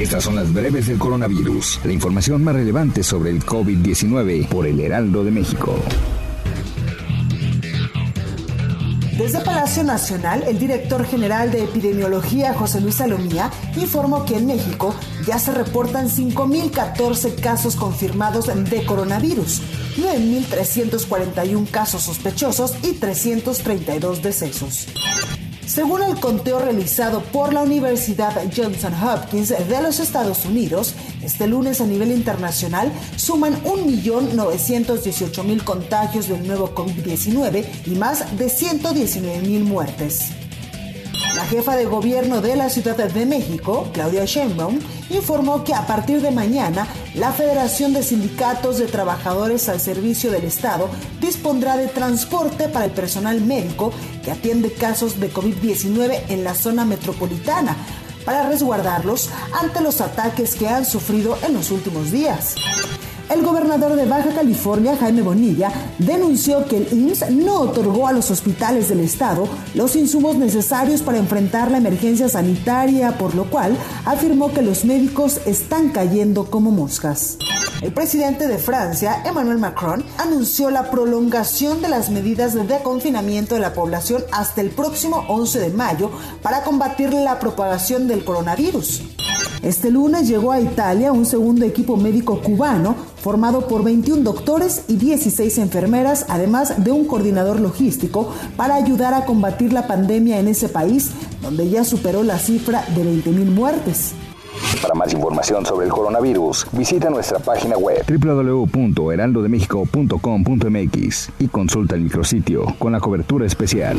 Estas son las breves del coronavirus, la información más relevante sobre el COVID-19 por el Heraldo de México. Desde Palacio Nacional, el director general de epidemiología, José Luis Salomía, informó que en México ya se reportan 5.014 casos confirmados de coronavirus, 9.341 casos sospechosos y 332 decesos. Según el conteo realizado por la Universidad Johnson Hopkins de los Estados Unidos, este lunes a nivel internacional suman 1.918.000 contagios del nuevo COVID-19 y más de 119.000 muertes. La jefa de gobierno de la Ciudad de México, Claudia Sheinbaum, informó que a partir de mañana la Federación de Sindicatos de Trabajadores al Servicio del Estado dispondrá de transporte para el personal médico que atiende casos de COVID-19 en la zona metropolitana para resguardarlos ante los ataques que han sufrido en los últimos días. El gobernador de Baja California, Jaime Bonilla, denunció que el IMSS no otorgó a los hospitales del estado los insumos necesarios para enfrentar la emergencia sanitaria, por lo cual afirmó que los médicos están cayendo como moscas. El presidente de Francia, Emmanuel Macron, anunció la prolongación de las medidas de confinamiento de la población hasta el próximo 11 de mayo para combatir la propagación del coronavirus. Este lunes llegó a Italia un segundo equipo médico cubano formado por 21 doctores y 16 enfermeras, además de un coordinador logístico para ayudar a combatir la pandemia en ese país, donde ya superó la cifra de 20.000 muertes. Para más información sobre el coronavirus, visita nuestra página web www.heraldodemexico.com.mx y consulta el micrositio con la cobertura especial.